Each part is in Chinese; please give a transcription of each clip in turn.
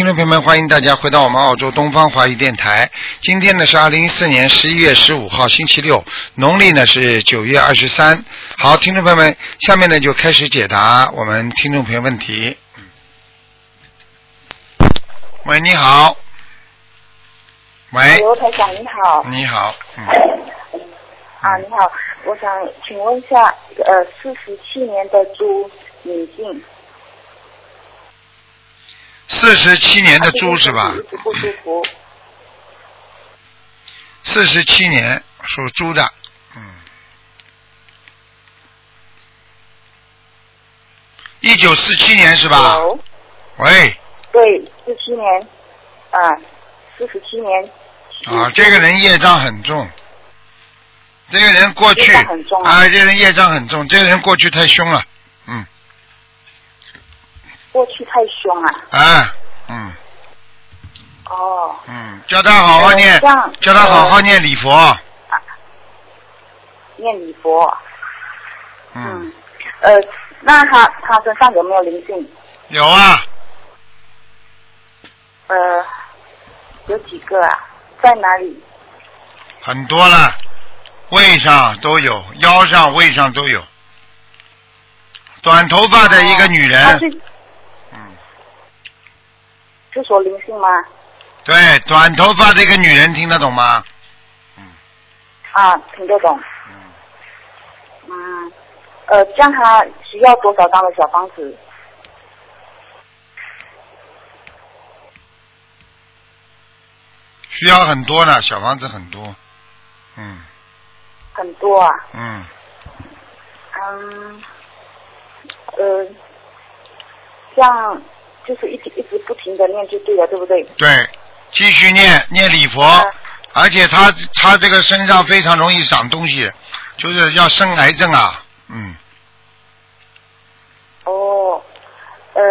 好，听众朋友们，欢迎大家回到我们澳洲东方华语电台。今天呢是二零一四年十一月十五号，星期六，农历呢是九月二十三。好，听众朋友们，下面呢就开始解答我们听众朋友问题。喂，你好。喂，刘台长你好。你好，嗯，啊，你好，我想请问一下，呃，四十七年的猪女性，四十七年的猪是吧。四十七年属猪的，嗯，一九四七年是吧？有，喂，对，四七年，啊，四十七年。啊，这个人业障很重，这个人过去啊。啊，这个人业障很重，这个人过去太凶了，嗯，过去太凶了。啊，嗯哦，嗯，叫他好好念叫他好好念礼佛，念礼佛。嗯，呃，那他他身上有没有灵性？有啊，呃，有几个啊？在哪里？很多了，胃上都有，腰上、胃上都有，短头发的一个女人，是说灵性吗？对，短头发的一个女人听得懂吗？嗯啊，听得懂。嗯，嗯，呃，这样他需要多少张的小房子？需要很多呢，小房子很多，嗯很多啊。嗯，嗯，呃，这样就是一直一直不停的念就对了，对不对？对，继续念念礼佛，啊而且他他这个身上非常容易长东西，就是要生癌症啊，嗯，哦，呃，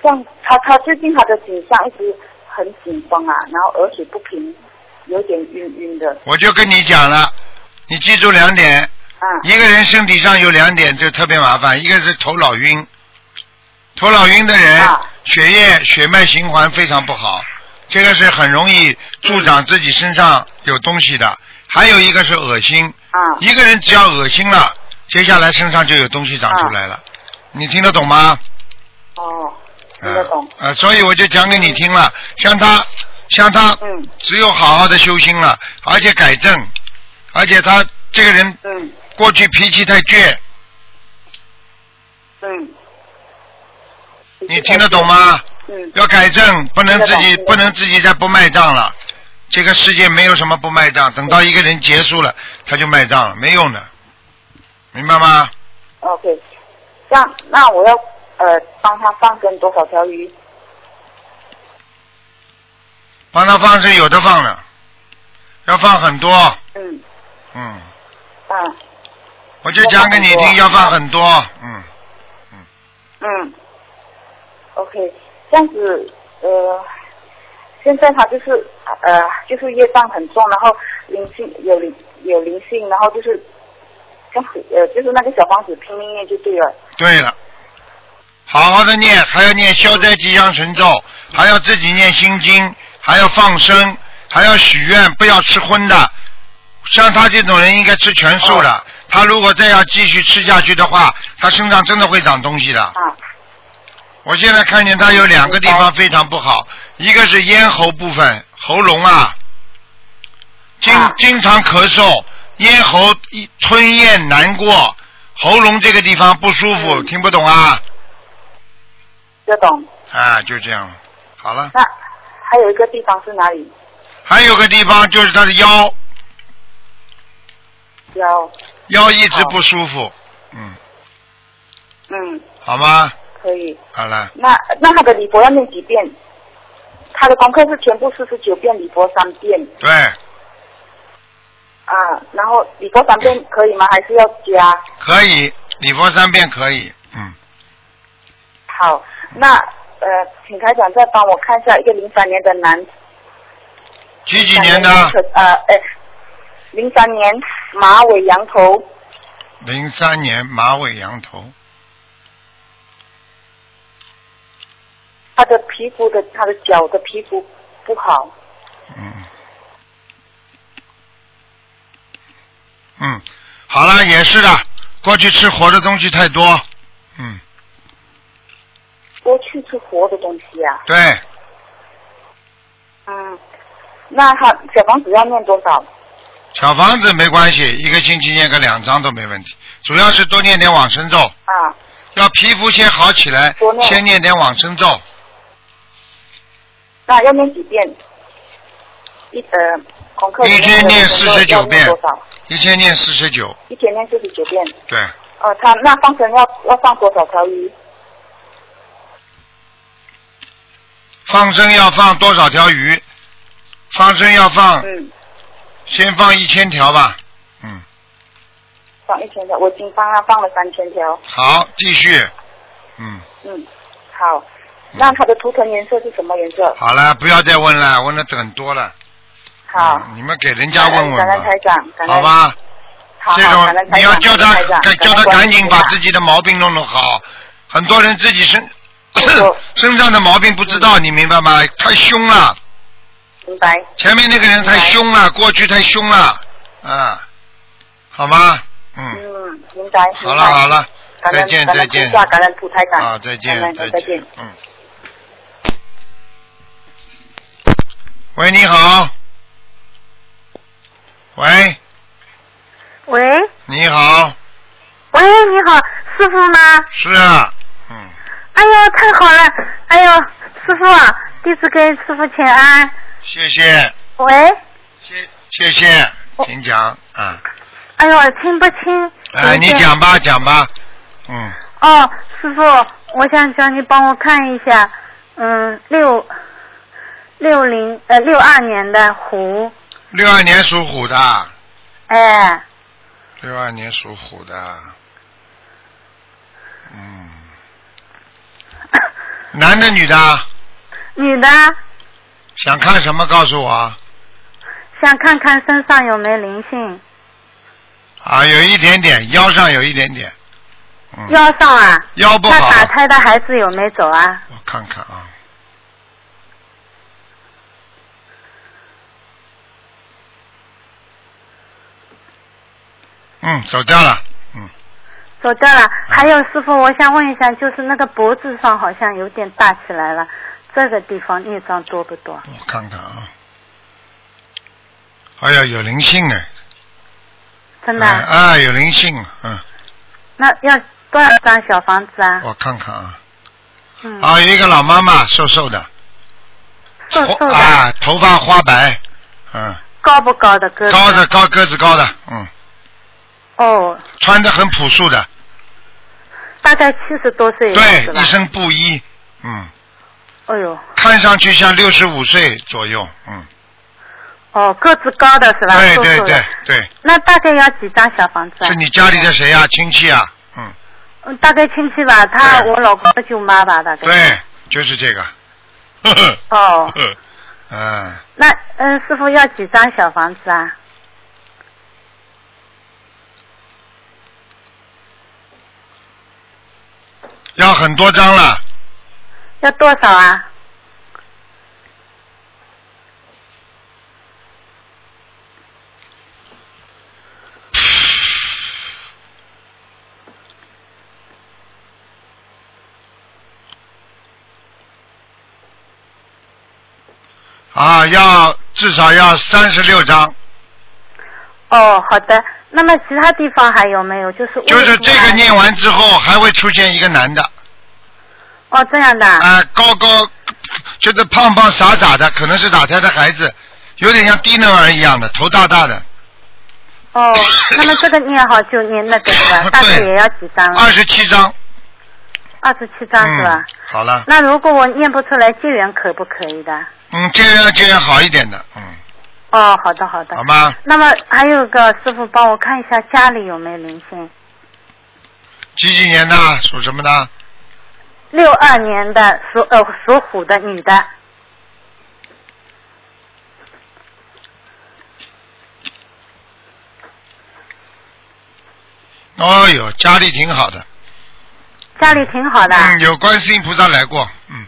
这样他他最近他的颈项一直很紧绷啊，然后而且不平，有点晕晕的。我就跟你讲了，你记住两点，啊一个人身体上有两点就特别麻烦，一个是头脑晕，头脑晕的人、啊血液血脉循环非常不好，这个是很容易助长自己身上有东西的。还有一个是恶心，啊一个人只要恶心了，接下来身上就有东西长出来了。你听得懂吗？哦，听得懂。呃，呃，所以我就讲给你听了，像他，像他，嗯只有好好的修心了，而且改正，而且他这个人嗯过去脾气太倔，嗯。你听得懂？吗？嗯。要改正，不能自己不能自己再不卖账了。这个世界没有什么不卖账，等到一个人结束了，他就卖账了，没用的，明白吗？，OK，这样那我要呃帮他放生多少条鱼？帮他放是有的放的，要放很多，嗯。嗯，嗯。我就讲给你听，要放很多，嗯，嗯，OK，这样子呃，现在他就是呃就是业障很重，然后灵性有灵有灵性，然后就是这样子呃就是那个小房子拼命念就对了。对了，好好的念，还要念消灾吉祥神咒，还要自己念心经，还要放生，还要许愿，不要吃荤的。像他这种人应该吃全素的，他如果再要继续吃下去的话，他身上真的会长东西的。啊我现在看见他有两个地方非常不好，一个是咽喉部分，喉咙啊，经啊经常咳嗽，咽喉一吞咽难过，喉咙这个地方不舒服，嗯听不懂啊？这懂。啊，就这样，好了。那还有一个地方是哪里？还有个地方就是他的腰，腰。腰一直不舒服，嗯，嗯，好吗？可以。好了，那那他的礼佛要念几遍？他的功课是全部四十九遍，礼佛三遍对，啊。然后礼佛三遍可以吗？还是要加？可以，礼佛三遍可以，嗯，好，那呃，请台长再帮我看一下一个零三年的男，几几年的？呃，哎，零三年马尾羊头，零三年马尾羊头，他的皮肤的他的脚的皮肤不好，嗯，嗯，好了，也是的，过去吃活的东西太多，嗯，多去吃活的东西啊。对，嗯，那他小房子要念多少？小房子没关系，一个星期念个两张都没问题，主要是多念点往生咒，啊，要皮肤先好起来多，念。先念点往生咒，那要念几遍？一呃，功课一天念的功课49遍多少？一天念四十九，一天念四十九遍。对，呃，他那放生要要放多少条鱼？放生要放多少条鱼？放生要放，嗯，先放一千条吧，嗯，放一千条，我已经帮他放了三千条。好，继续，嗯。嗯，好。那它的图腾颜色是什么颜色？好了，不要再问了，问的很多了。好。嗯你们给人家问问好吧？好。这种你要叫他叫他赶紧把自己的毛病弄弄好。很多人自己身 身上的毛病不知道，你明白吗？太凶了，明白。前面那个人太凶了，过去太凶了，啊，好吗？嗯，嗯，明白。好了好了，再见感恩再见菩萨感恩菩台长。啊，再见再见。嗯。喂，你好。喂，喂你好，喂，你好，师傅吗？是啊，嗯，哎呦，太好了！哎呦，师傅啊，弟子给师傅请安。谢谢，喂，谢谢谢，请讲啊，哎呦，听不清。哎，你讲吧讲吧，嗯，哦，师傅，我想叫你帮我看一下，嗯，六六零呃六二年的虎，六二年属虎的，哎，六二年属虎的，嗯，男的女的，女的，想看什么？告诉我。想看看身上有没有灵性，啊，有一点点，腰上有一点点，嗯，腰上啊，腰不好，那打胎的孩子有没有走啊？我看看啊。嗯，走掉了。嗯，走掉了。还有师傅，我想问一下，就是那个脖子上好像有点大起来了，这个地方孽障多不多？我看看啊。哎呀，有灵性哎！真的啊？有灵性，嗯，那要多少张小房子啊？我看看啊。嗯，啊，有一个老妈妈，瘦瘦的，瘦瘦的，啊，头发花白，嗯，高不高的个子？高的高个子高的，嗯，哦，穿的很朴素的，大概七十多岁对一？身布衣，嗯，哎呦，看上去像六十五岁左右，嗯，哦，个子高的是吧？对对对。对，那大概要几张小房子啊？是你家里的谁啊？亲戚啊？嗯，嗯，大概亲戚吧，他我老公的舅妈吧，大概。。对，就是这个，哦，嗯，那嗯，师傅要几张小房子啊？要很多张了，要多少啊？啊，要至少要三十六张，哦，好的。那么其他地方还有没有？就是就是这个念完。之后还会出现一个男的，哦，这样的啊。啊，高高，就是胖胖傻傻的，可能是打胎的孩子，有点像低能儿一样的，头大大的，哦，那么这个念好就念那个是吧？大概也要几张了？二十七张，二十七张是吧嗯？？好了，那如果我念不出来结缘可不可以的？嗯，这样这样好一点的，嗯，哦，好的好的好。吗？那么还有个师傅帮我看一下家里有没有灵性？几几年的，属什么的？六二年的属呃属虎的女的，哦哟，家里挺好的，家里挺好的。嗯，有观世音菩萨来过，嗯，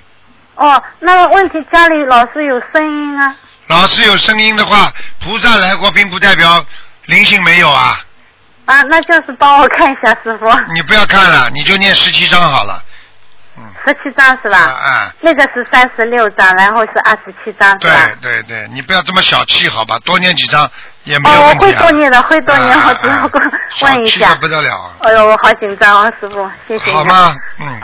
哦，那么问题家里老是有声音啊。老是有声音的话，菩萨来过，并不代表灵性没有啊。啊，那就是帮我看一下师傅。你不要看了，你就念十七章好了。嗯十七张是吧？啊那个是三十六张，然后是二十七张是对吧？对对，你不要这么小气好吧？多念几张也没有哦，我问题啊。会多念的，会多念，啊我只不过啊 问一下。不得了啊。哎呦，我好紧张啊，师傅，谢谢你。好？吗？嗯。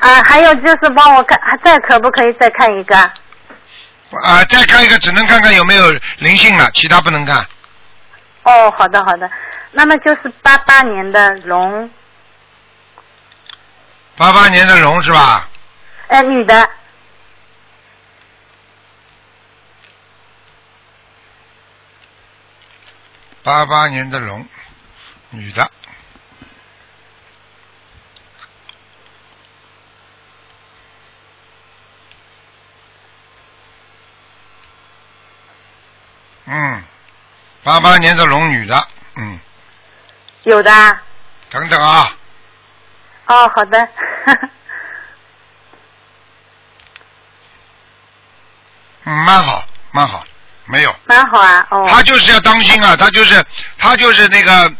啊，还有就是帮我看，还再可不可以再看一个？啊，再看一个，只能看看有没有灵性了，其他不能看。哦，好的好的，那么就是八八年的龙，八八年的龙是吧？呃，女的，八八年的龙，女的。嗯，八八年的龙女的，嗯，有的啊。等等啊，哦，好的。嗯，蛮好，蛮好，没有，蛮好啊，哦。他就是要当心啊，他就是他就是那个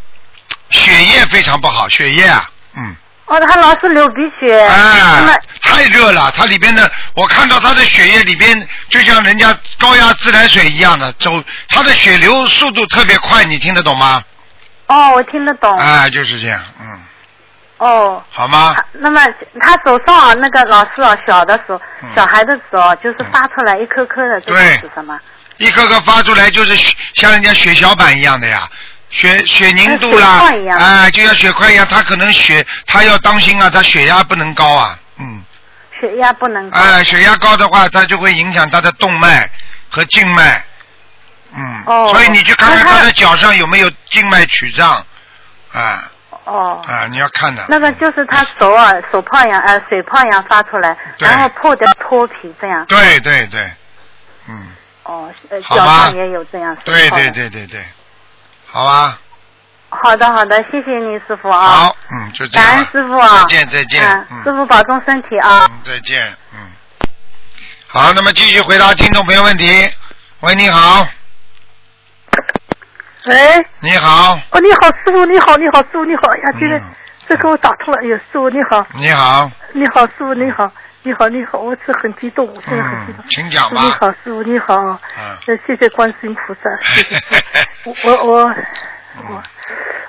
血液非常不好，血液啊，嗯。哦，他老是流鼻血。哎，太热了，它里边的，我看到他的血液里边就像人家高压自来水一样的走，他的血流速度特别快，你听得懂吗？哦，我听得懂。哎，就是这样，嗯，哦。好吗？那么他手上啊，那个老师啊，小的时候，嗯小孩的时候，就是发出来一颗颗的，这是什么？一颗颗发出来就是像人家血小板一样的呀，血血凝度啦哎，就像血块一样，他可能血他要当心啊，他血压不能高啊，嗯，血压不能高。哎，血压高的话，它就会影响他的动脉和静脉，嗯，哦所以你去看看他他的脚上有没有静脉曲张，啊哦。啊，你要看的。那个就是他手啊，手泡一样，呃，水泡一样发出来，然后破的脱皮这样。对对对，嗯，哦，呃，脚上也有这样。对对。对对对，好吧，好的好的，谢谢你师傅啊。好，嗯，就这样感。恩师傅啊。再见再见，嗯，师嗯傅保重身体啊。嗯，再见，嗯。好，那么继续回答听众朋友问题。喂，你好，喂，你好，哦，你好，师傅，你好，你好，师傅，你好，哎呀，今天嗯这给我打通了，哎呀，师傅你好，你好，你好，师傅你好，你好，你好，我是很激动，我现在很激动嗯，。请讲吧。师傅你好，师傅你好，嗯呃，谢谢观世音菩萨，谢谢。我我我我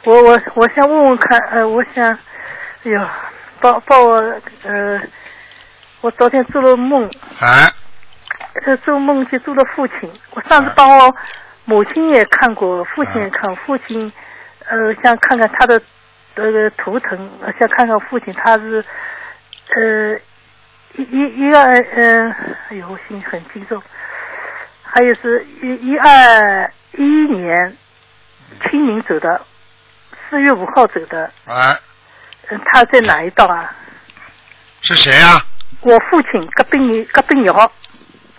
我我我想问问看，呃，我想，哎呦，帮帮我呃，我昨天做了梦，啊，呃，做梦就做了父亲。我上次帮我母亲也看过，父亲也看，父亲呃想看看他的那个图腾，呃想看看父亲他是呃一一一二呃，哎呦，我心里很激动。还有是一一二一一年清明走的，四月五号走的，哎，嗯、他在哪一道啊？是谁啊？我父亲葛冰年葛冰尧，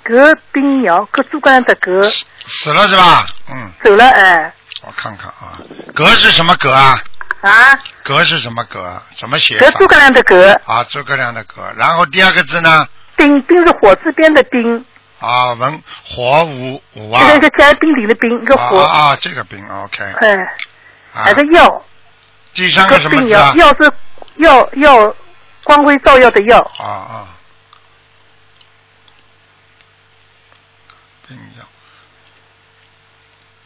葛冰尧，葛诸葛亮的葛死了是吧？嗯，走了哎我看看啊，格是什么格啊？啊，格是什么格啊？怎么写格？诸葛亮的格，啊，诸葛亮的格。然后第二个字呢？丁，丁是火字边的丁，啊，文火武武啊。这个一个加冰顶的冰，一个火，啊啊，这个兵，OK。哎，啊还是耀，第三个什么字啊尧，？耀是耀耀光辉照耀的耀，啊啊。兵将。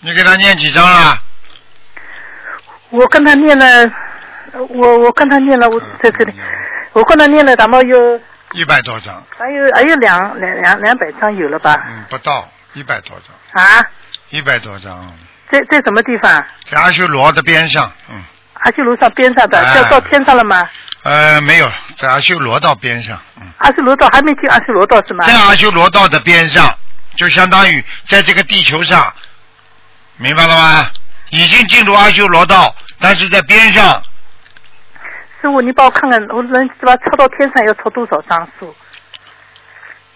你给他念几张了？我跟他念了，我我跟他念了，我在这里，我跟他念了，咱们有一百多张，还有还有两两两两百张有了吧？嗯，不到一百多张，啊，一百多张，在在什么地方？在阿修罗的边上，嗯，阿修罗上边上的，哎要到天上了吗？呃，没有，在阿修罗道边上，嗯，阿修罗道还没进阿修罗道是吗？在阿修罗道的边上，就相当于在这个地球上，明白了吗？已经进入阿修罗道，但是在边上，师傅，你帮我看看，我能是吧？抄到天上要抄多少张数？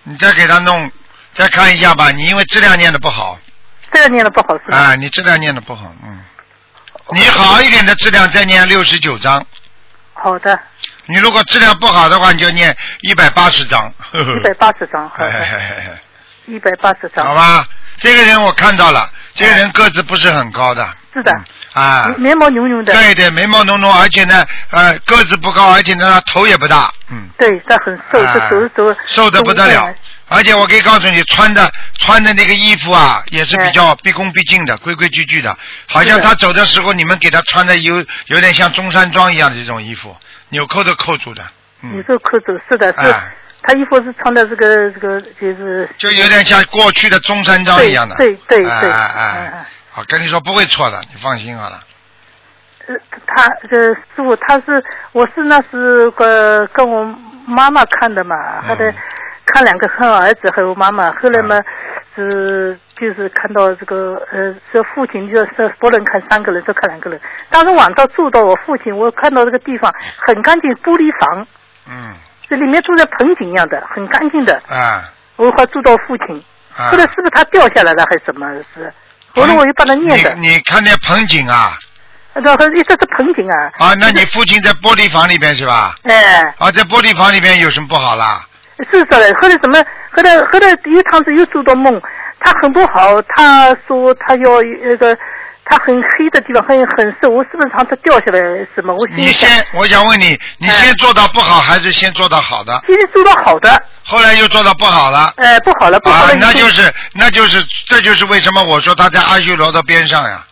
你再给他弄，再看一下吧。你因为质量念的不好，质量念的不好是吧？啊，你质量念的不好，嗯，你好一点的质量再念六十九章，好好的，你如果质量不好的话，你就念一百八十章。一百八十张，一百八十张。好吧，这个人我看到了，这个人个子不是很高的。是的，啊。眉毛浓浓的。对对，眉毛浓浓，而且呢，呃，个子不高，而且呢，他头也不大，嗯，对，他很瘦，啊。这走走瘦的不得了。而且我可以告诉你，穿的穿的那个衣服啊，也是比较毕恭毕敬的，规规矩矩的。好像他走的时候，你们给他穿的有有点像中山装一样的这种衣服，纽扣都扣住的，嗯，你说扣住是的，是哎，他衣服是穿的这个这个就是。就有点像过去的中山装一样的。对对对对哎哎嗯嗯哎，好，跟你说不会错的，你放心好了。呃，他呃师傅他是我是那是个跟我妈妈看的嘛，嗯后来看两个看儿子还有妈妈，后来嘛是就是看到这个呃这父亲就是不能看三个人，就看两个人。当时晚上住到我父亲，我看到这个地方很干净，玻璃房，嗯，这里面住在盆景一样的，很干净的。啊我还住到父亲，啊后来是不是他掉下来了还是怎么是？后来我又帮他念的，你你看见盆景啊？然后一直是盆景啊。啊，那你父亲在玻璃房里边是吧？哎。啊，在玻璃房里边有什么不好啦？是的，后来怎么？后来后来第一趟子又做到梦，他很不好，他说他要那个，他很黑的地方，很很瘦，我是不是让他掉下来什么？我你先，我想问你，你先做到不好还是先做到好的？先做到好的，后来又做到不好了。哎，不好了，不好了，，啊那就是那就是这就是为什么我说他在阿修罗的边上呀，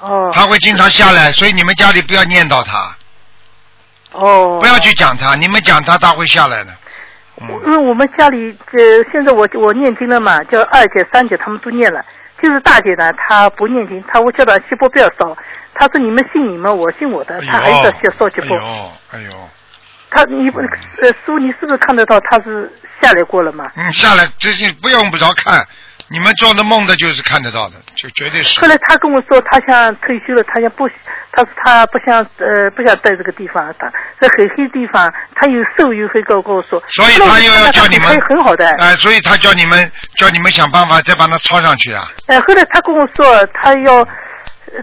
哦。他会经常下来，所以你们家里不要念叨他，哦，不要去讲他，你们讲他他会下来的。嗯。因为我们家里呃，现在我我念经了嘛，叫二姐、三姐他们都念了，就是大姐呢，她不念经，她我叫她七波不要烧，她说你们信你们，我信我的，她还是要烧七波。哎呦，哎呦，她你不呃叔，你是不是看得到他是下来过了嘛？嗯，下来最近不用不着看，你们做的梦的就是看得到的，就绝对是后。来他跟我说，他想退休了，他想不，他说他不想呃不想在这个地方，他在很黑地方，他有瘦有黑，跟我跟我说。所以他又要叫你们很很好的。哎、所以他叫你们叫你们想办法再把他抄上去啊。呃，后来他跟我说，他要，呃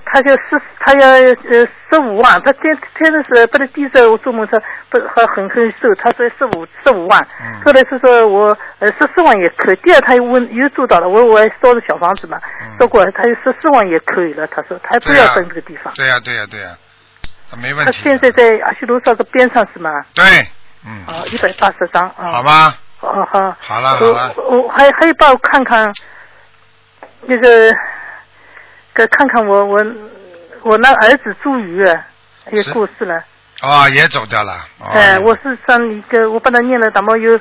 他就十，他要呃十五万，他天天的是不是第一次我做梦说不还很很瘦，他说十五十五万，嗯后来是说我呃十四万也可以，第二他又问又做到了，我我还烧的小房子嘛，嗯说过他有十四万也可以了，他说他不要对呀分这个地方，对呀、对呀、对呀、啊没问题他。现在在阿修罗山的边上是吗？对，嗯，啊，一百八十张啊。好吧，哦好。好了好了我我还还有帮我看看那个，给看看我我我那儿子朱宇啊也过世了。哦，也走掉了。哦、哎，我是上一个，我把他念了，咱们有，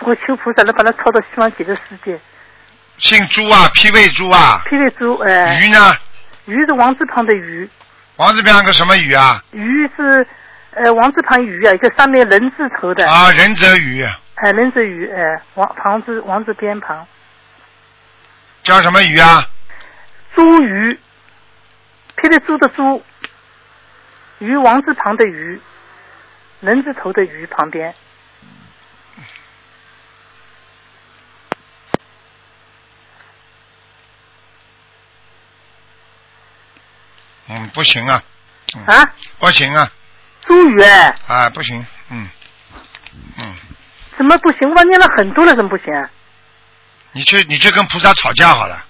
我求菩萨能把他抄到西方极乐世界。姓朱啊，脾胃朱啊，霹雳猪，哎。鱼呢？鱼是王字旁的鱼，王字边上个什么鱼啊？鱼是呃王字旁鱼啊，一个上面人字头的。啊，仁泽鱼，哎，人字鱼，哎，王旁字王字边旁。叫什么鱼啊？茱萸，霹雳猪的猪，鱼王字旁的鱼，人字头的鱼旁边。嗯，不行啊，嗯、啊，不行啊，茱萸哎，啊，不行，嗯，嗯，怎么不行？我念了很多了，怎么不行？你去你去跟菩萨吵架好了，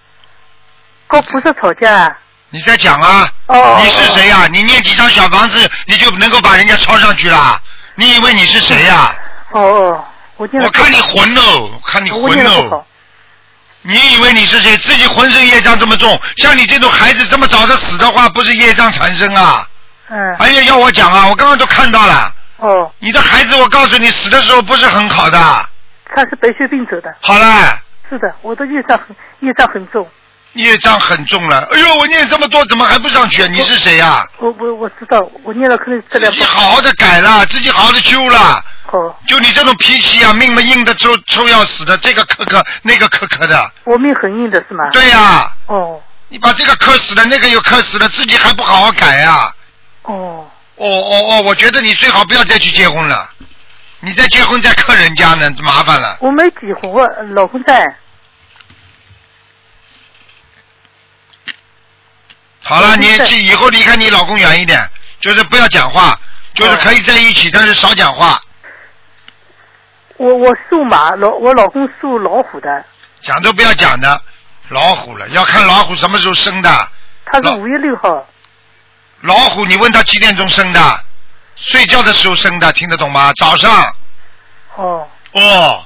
跟菩萨吵架？你在讲啊，哦你是谁呀、你念几张小房子，你就能够把人家抄上去啦？你以为你是谁呀、哦哦，我。我看你混喽，我看你我混喽念了不好。。你以为你是谁？自己浑身业障这么重，像你这种孩子这么早的死的话，不是业障缠身啊？嗯。哎呀，要我讲啊，我刚刚都看到了，哦，你的孩子，我告诉你，死的时候不是很好的。他是白血病走的。好了，是的，我的业障很业障很重。业障很重了。哎呦，我念这么多，怎么还不上去啊？你是谁呀、我我我知道，我念了可能质自量不己好好的改了，自己好好的修了。哦。就你这种脾气啊，命嘛硬的抽抽要死的，这个磕磕，那个磕磕的。我命很硬的是吗？对呀、哦你把这个磕死了，那个又磕死了，自己还不好好改啊、哦，哦哦哦，我觉得你最好不要再去结婚了，你再结婚再克人家呢，麻烦了。我没结婚，我老公在。好了，你去以后离开你老公远一点，就是不要讲话，就是可以在一起，但是少讲话。我我属马，老我老公属老虎的，讲都不要讲的，老虎了，要看老虎什么时候生的。他是五月六号，老虎，你问他几点钟生的？睡觉的时候生的，听得懂吗？早上。哦。哦。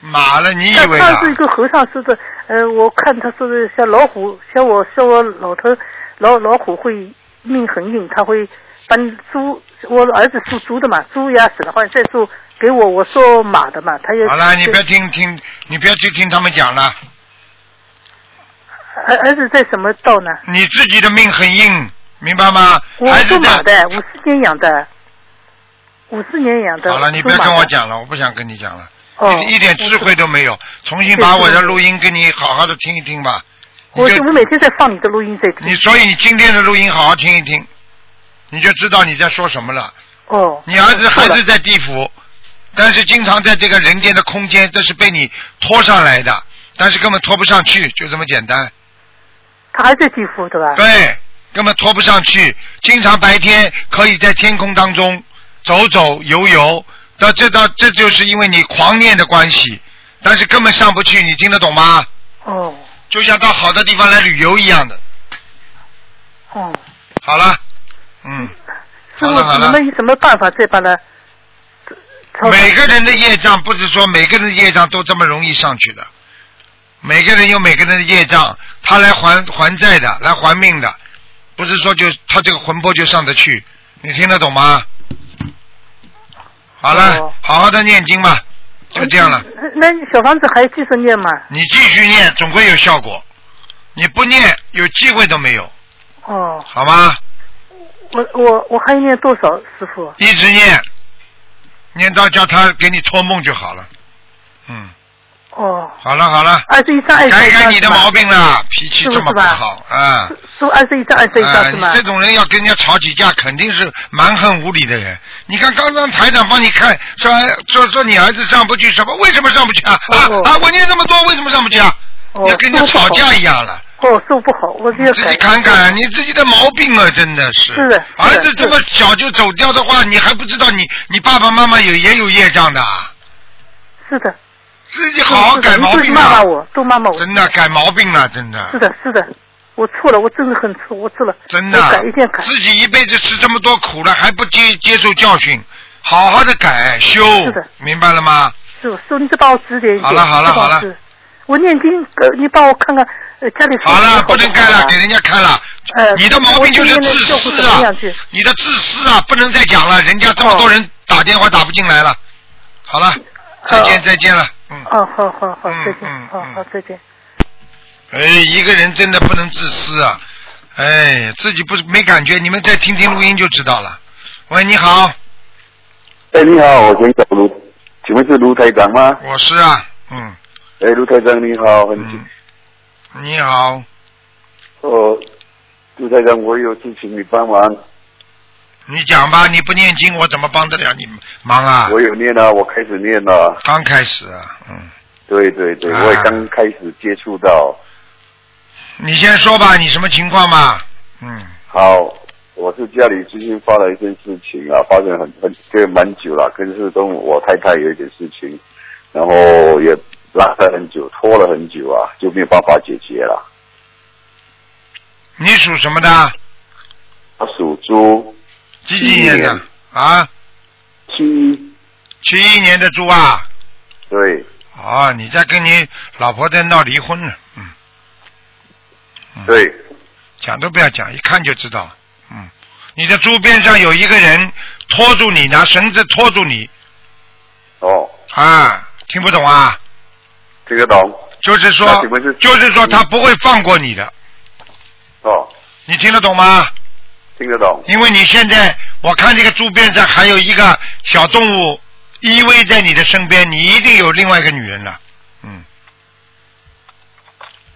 马了，你以为啊？他他是一个和尚说的，呃，我看他说的像老虎，像我像我老头老老虎会命很硬，他会把你猪，我儿子属猪的嘛，猪压死了话再说给我，我说马的嘛，他也好了，你不要听听，你不要去听他们讲了。儿儿子在什么道呢？你自己的命很硬，明白吗？我孩子属马。的，五四年养的，五四年养的。好了，你不要。跟我讲了，我不想跟你讲了，哦，一一点智慧都没有。重新把我的录音给你好好的听一听吧。我就我每天在放你的录音在听。你所以你今天的录音好好听一听，你就知道你在说什么了。哦。你儿子还是在地府，但是经常在这个人间的空间，这是被你拖上来的，但是根本拖不上去，就这么简单。他还在地府对吧？对，根本拖不上去。经常白天可以在天空当中走走游游，到这到这就是因为你狂念的关系，但是根本上不去，你听得懂吗？哦就像到好的地方来旅游一样的。哦。好了，嗯，师傅，好了好了。你们有什么办法再把它？每个人的业障不是说每个人的业障都这么容易上去的，每个人有每个人的业障，他来还还债的，来还命的，不是说就他这个魂魄就上得去，你听得懂吗？好了，哦好好的念经吧，就这样了。那那小房子还继续念吗？你继续念，总归有效果。你不念，有机会都没有，哦，好吗？我我我还念多少，师傅？一直念，念到叫他给你托梦就好了。嗯，哦，好了好了。二十一张，二十改一张改你的毛病了，脾气这么不好啊！说二十一张，二十一啊，张是吗？你这种人要跟人家吵起架，肯定是蛮横无理的人。你看刚刚台长帮你看，说说说你儿子上不去，什么为什么上不去啊？啊哦啊！我念这么多，为什么上不去啊？哦要跟人家吵架一样了。哦，说不好，我就要自己。看看你自己的毛病啊，真的是。是的儿子这么小就走掉的话，你还不知道你你爸爸妈妈有也有业障的啊，是的，自己好好改毛病啊！骂骂我，都骂骂我。真的改毛病了，真的。是的，是的，我错了，我真的很错，我错了。真的改一定改。自己一辈子吃这么多苦了，还不接接受教训，好好的改修是的，明白了吗？师傅，师傅，你再帮我指点一下。好了好了好了是我念经，呃，你帮我看看，呃，家里好了，不能干了，给人。家看了。呃你的毛病就是自私啊！你的自私啊，不能再讲了，人家这么多人打电话打不进来了。好了，再见哦再见了，嗯。哦，好好好，嗯再见好好再见。哎，一个人真的不能自私啊！哎，自己不是没感觉，你们再听听录音就知道了。喂，你好，哎，你好，我请找卢，请问是卢台长吗？我是啊，嗯哎，卢台长你好，很嗯，你好，哦，卢台长，我有事情你帮忙，你讲吧，你不念经，我怎么帮得了你忙啊？我有念了，我开始念了，刚开始啊，嗯，对对对，啊我也刚开始接触到。你先说吧，你什么情况嘛？嗯，好，我是家里最近发了一件事情啊，发生很很这个蛮久了，跟是跟我太太有一点事情，然后也拉了很久，拖了很久啊，就没有办法解决了。你属什么的？他属猪，几几年的年？啊，七，七一年的猪啊。对哦，你在跟你老婆在闹离婚呢？嗯，嗯对，讲都不要讲，一看就知道。嗯，你的猪边上有一个人拖住你，拿绳子拖住你哦，啊，听不懂啊？听得懂。就是说就是说他不会放过你的，哦，你听得懂吗？听得懂。因为你现在，我看这个猪边上还有一个小动物依偎在你的身边，你一定有另外一个女人了。嗯，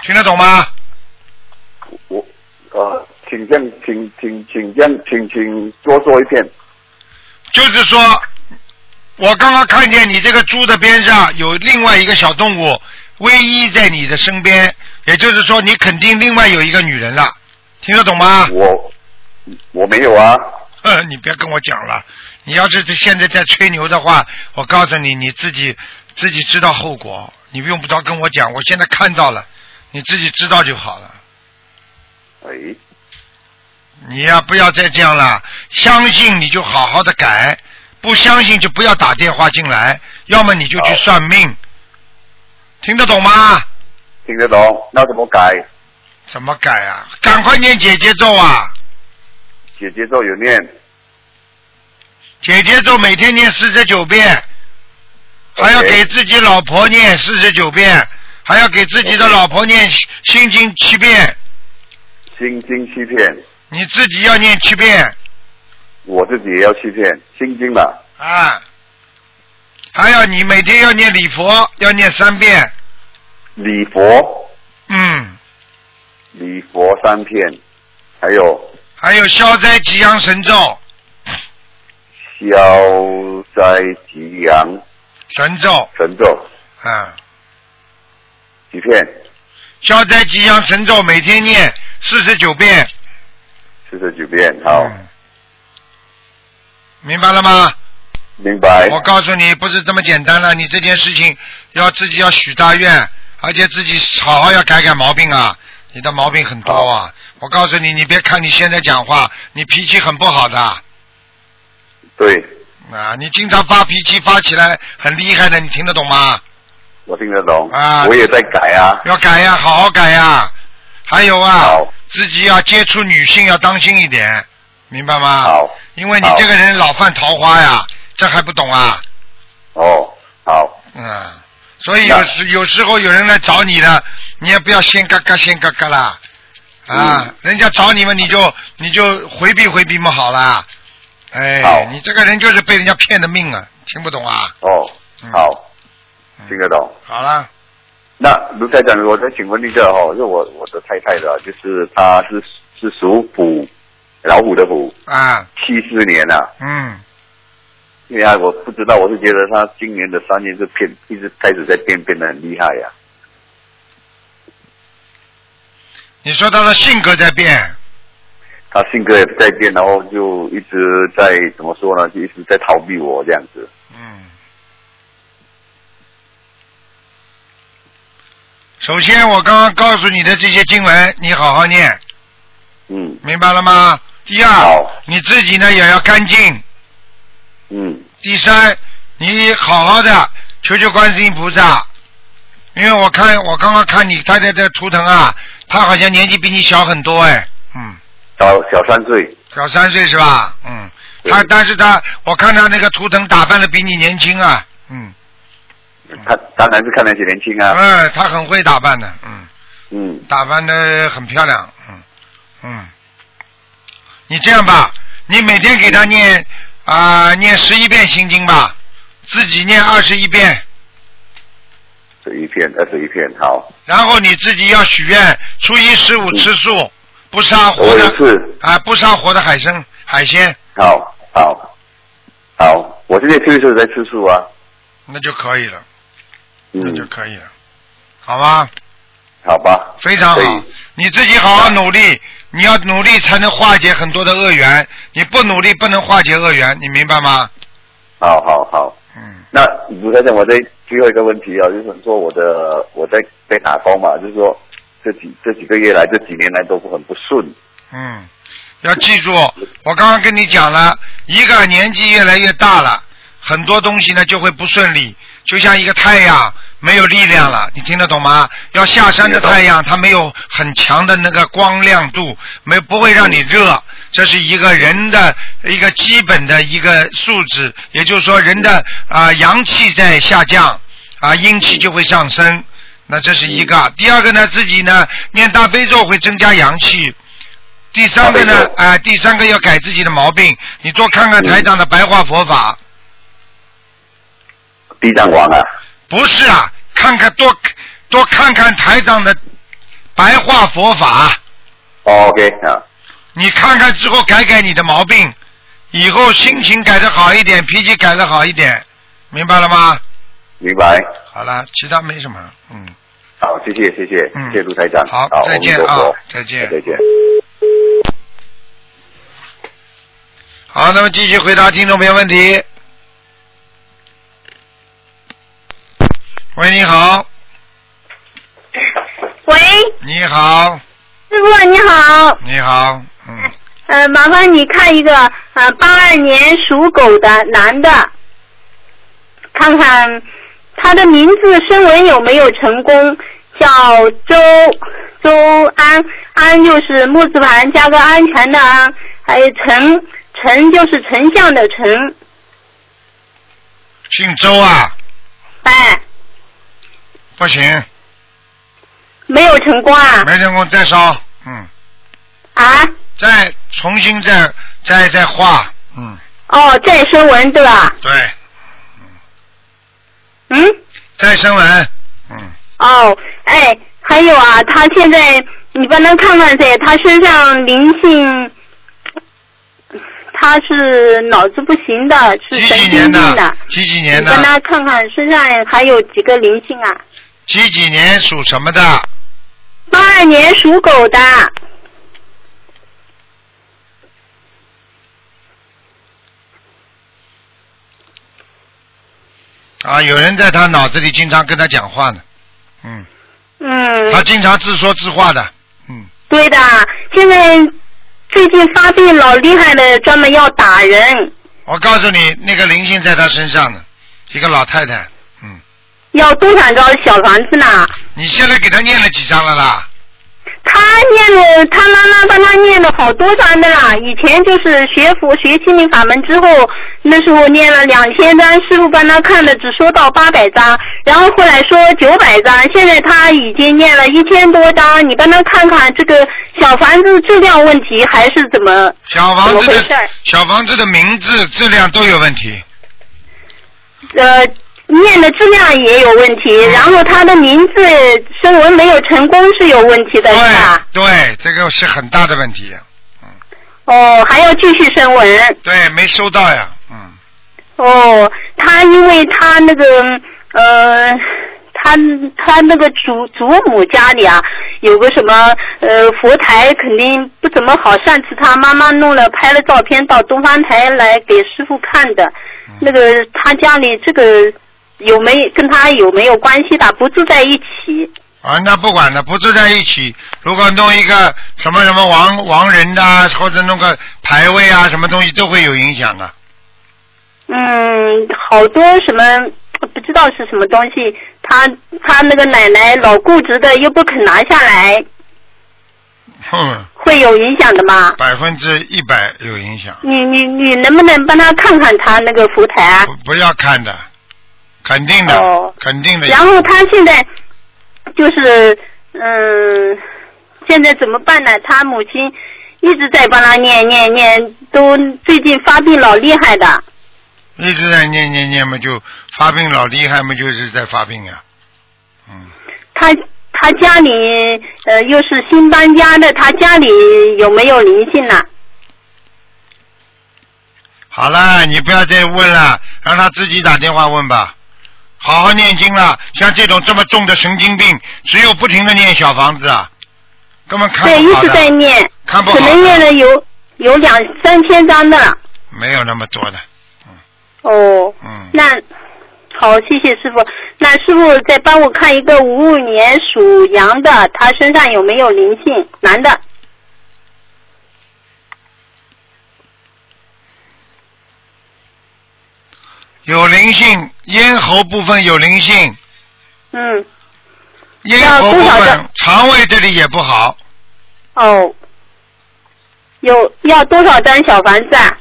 听得懂吗？我呃，请这样，请请请这样，请请多说一遍。就是说，我刚刚看见你这个猪的边上有另外一个小动物偎依在你的身边，也就是说，你肯定另外有一个女人了，听得懂吗？我我没有啊，呵，你别跟我讲了，你要是现在在吹牛的话，我告诉你，你自己自己知道后果，你用不着跟我讲，我现在看到了，你自己知道就好了。哎，你呀、不要再这样了，相信你就好好的改，不相信就不要打电话进来，要么你就去算命，听得懂吗？听得懂？那怎么改？怎么改啊？赶快念姐姐咒啊！姐姐咒有念，姐姐咒每天念四十九遍，还要给自己老婆念四十九遍，还要给自己的老婆念心经七遍，心经七遍，你自己要念七遍。我自己也要七遍，心经嘛，啊！还要你每天要念礼佛，要念三遍，礼佛。嗯，礼佛三片，还有还有消灾吉祥神咒，消灾吉祥神咒神咒啊，几片？消灾吉祥神咒每天念四十九遍，四十九遍，好，嗯，明白了吗？明白。我告诉你，不是这么简单了。你这件事情要自己要许大愿，而且自己好好要改改毛病啊！你的毛病很多啊！我告诉你，你别看你现在讲话，你脾气很不好的对，啊！你经常发脾气，发起来很厉害的，你听得懂吗？我听得懂。啊我也在改啊。要改呀，好好改呀！还有啊好，自己要接触女性要当心一点，明白吗？好。因为你这个人老犯桃花呀，这还不懂啊？哦，好，嗯，所以有时有时候有人来找你的，你也不要先嘎嘎先嘎嘎啦，啊，嗯人家找你们你就你就回避回避嘛好啦，哎好，你这个人就是被人家骗的命啊，听不懂啊？哦，嗯。好，听得懂。好了，那卢台长，我再请问一个哦，就我我的太太的，就是她是是属虎，老虎的虎，啊，七四年啊。嗯，因为啊，我不知道，我是觉得她今年的三年是变，一直开始在变，变得很厉害呀、你说他的性格在变，他性格也在变，然后就一直在怎么说呢？就一直在逃避我这样子。嗯。首先，我刚刚告诉你的这些经文，你好好念，嗯明白了吗？第二，你自己呢也要干净。嗯，第三，你好好的求求观世音菩萨，因为我看我刚刚看你太太的图腾啊，她好像年纪比你小很多哎，嗯，小小三岁。小三岁是吧？嗯，他但是他我看他那个图腾打扮的比你年轻啊，嗯，他当然是看得起年轻啊。嗯，他很会打扮的，嗯，嗯，打扮的很漂亮，嗯嗯，你这样吧，你每天给他念啊、念十一遍心经吧，自己念二十一遍。这一片二十一片，好。然后你自己要许愿，初一十五吃素，不杀活的是，啊，不杀活的海参海鲜，好，好，好。我现在就是在吃素啊。那就可以了，那就嗯，可以了，好吧？好吧。非常好，你自己好好努力，你要努力才能化解很多的恶缘，你不努力不能化解恶缘，你明白吗？好好好。嗯，那卢先生，我在最后一个问题啊，就是说我的我在在打工嘛，就是说这几这几个月来，这几年来都很不顺。嗯，要记住，我刚刚跟你讲了，一个年纪越来越大了，很多东西呢就会不顺利，就像一个太阳没有力量了，你听得懂吗？要下山的太阳，它没有很强的那个光亮度，没不会让你热，这是一个人的一个基本的一个素质，也就是说人的啊、阳气在下降，啊阴气就会上升。那这是一个，第二个呢，自己呢念大悲咒会增加阳气，第三个呢啊、第三个要改自己的毛病，你多看看台长的白话佛法，地藏王啊，不是啊，看看多多看看台长的白话佛法，哦 OK 啊，你看看之后改改你的毛病，以后心情改得好一点，脾气改得好一点，明白了吗？明白。好了，其他没什么，嗯，好，谢谢谢谢，嗯谢谢卢台长。好好，再见啊再见再见。好，那么继续回答听众朋友问题。喂，你好，喂，你好，师傅你好，你好，嗯，呃，麻烦你看一个呃八二年属狗的男的，看看他的名字声纹有没有成功，叫周周安，安就是木字旁加个安全的安，还有丞丞就是丞相的丞，姓周啊，哎，不行，没有成功啊。没成功再烧，嗯，啊再重新再再再画，嗯，哦，再生纹对吧？对，嗯。再生纹，嗯，哦，哎，还有啊，他现在你帮他看看噻，他身上灵性，他是脑子不行的，是几神经几年的病的。？几几年你帮？他看看身上还有几个灵性啊？几几年属什么的？八二年属狗的，啊，有人在他脑子里经常跟他讲话呢，嗯，嗯，他经常自说自话的，嗯，对的，现在最近发病老厉害的，专门要打人，我告诉你，那个灵性在他身上呢，一个老太太，嗯，要多少张小房子呢？你现在给他念了几张了啦？他念了，他妈妈帮他念了好多章的啦。以前就是学佛学心灵法门之后，那时候念了两千张，师傅帮他看的只说到八百张，然后后来说九百张，现在他已经念了一千多张。你帮他看看这个小房子质量问题还是怎么小房子的？小房子的名字质量都有问题，呃。念的质量也有问题，然后他的名字声纹没有成功是有问题的，是吧？对对，这个是很大的问题，哦，还要继续声纹。对，没收到呀，嗯，哦，他因为他那个呃，他他那个祖祖母家里啊，有个什么呃佛台，肯定不怎么好。上次他妈妈弄了拍了照片到东方台来给师傅看的，那个他家里这个有没跟他有没有关系的？不住在一起。啊，那不管了，不住在一起。如果弄一个什么什么亡亡人呐、或者弄个牌位啊，什么东西都会有影响的。嗯，好多什么不知道是什么东西，他他那个奶奶老固执的，又不肯拿下来，哼，会有影响的吗？百分之一百有影响，你你你能不能帮他看看他那个福台啊？不不要看的，肯定的，哦肯定的。然后他现在就是嗯，现在怎么办呢？他母亲一直在帮他念念念，都最近发病老厉害的。一直在念念念嘛，就发病老厉害嘛，就是在发病呀。嗯，他他家里呃又是新搬家的，他家里有没有灵性呢？好了，你不要再问了，让他自己打电话问吧。好好念经了，像这种这么重的神经病，只有不停的念小房子啊，根本看对，一直在念，看不好可能念，了有有两三千张的了。没有那么多的，哦，嗯，那好，谢谢师傅。那师傅再帮我看一个五五年属羊的，他身上有没有灵性？男的。有灵性，咽喉部分有灵性，嗯，咽喉部分肠胃这里也不好，哦，有要多少张小房子啊？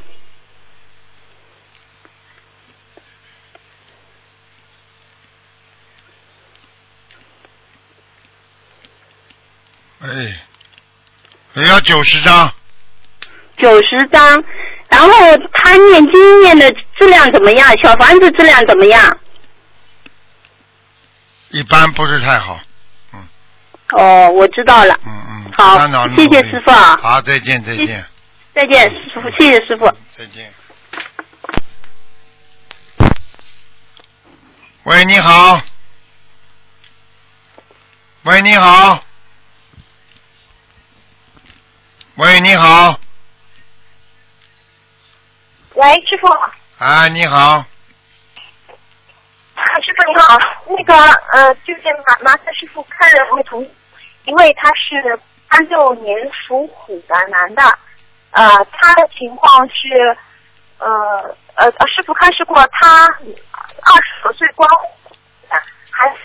哎，也要九十张，九十张。然后他念经念的质量怎么样？小房子质量怎么样？一般不是太好，嗯哦，我知道了。嗯嗯。好谢谢师傅啊好，再见再见再见，师傅，谢谢师傅。再见。喂，你好。喂，你好。喂，你好。喂，师傅，啊，你好，师傅你好，那个呃，就是麻麻烦师傅看了位同一位他是八六年属虎的男的，呃，他的情况是呃呃呃，师傅开示过他二十多岁光的，还是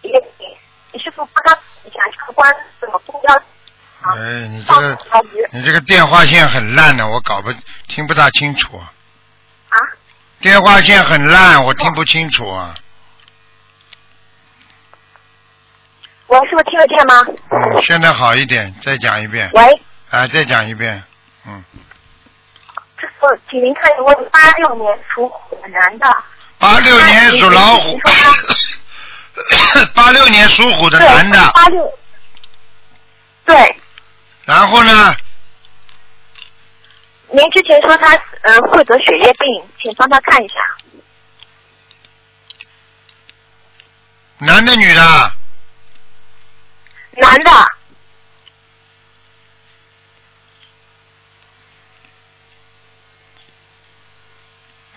也你师傅帮他一下这个关怎么不要哎，你这个你这个电话线很烂的，我搞不听不大清楚。啊？电话线很烂，我听不清楚啊。喂，是不是听得见吗？嗯，现在好一点，再讲一遍。喂，啊，再讲一遍。嗯，师傅，请您看一位八六年属虎的男的。八六年属老虎八六年属虎的男的，八六，对，然后呢，您之前说他呃会得血液病，请帮他看一下。男的女的？男的，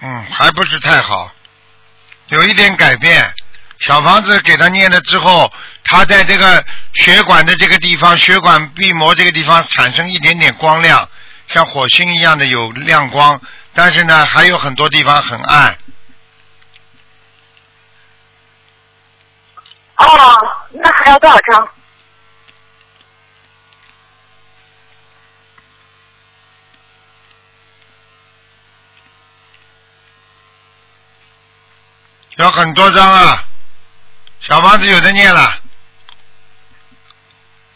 嗯，还不是太好，有一点改变。小房子给他念了之后，他在这个血管的这个地方，血管壁膜这个地方产生一点点光亮，像火星一样的有亮光，但是呢，还有很多地方很暗。哦，那还要多少张？有很多张啊，小房子有的念了，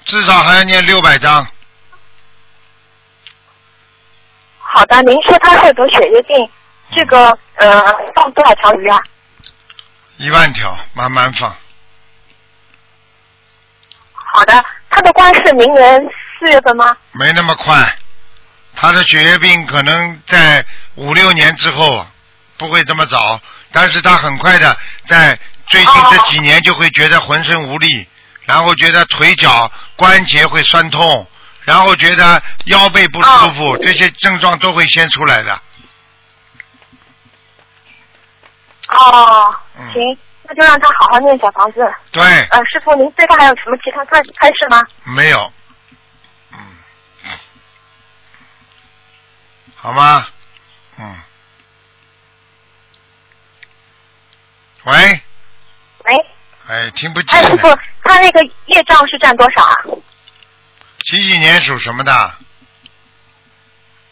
至少还要念六百张。好的，您说他会得血液病，这个呃放多少条鱼啊？一万条，慢慢放。好的，他的官是明年四月份吗？没那么快，他的血液病可能在五六年之后，不会这么早，但是他很快的在最近这几年就会觉得浑身无力，然后觉得腿脚关节会酸痛，然后觉得腰背不舒服，这些症状都会先出来的。哦，嗯行，那就让他好好念小房子。对，呃，师傅，您对他还有什么其他开开示吗？没有，嗯，好吗？嗯，喂，喂，哎，听不哎，师傅。，他那个业障是占多少啊？几几年属什么的？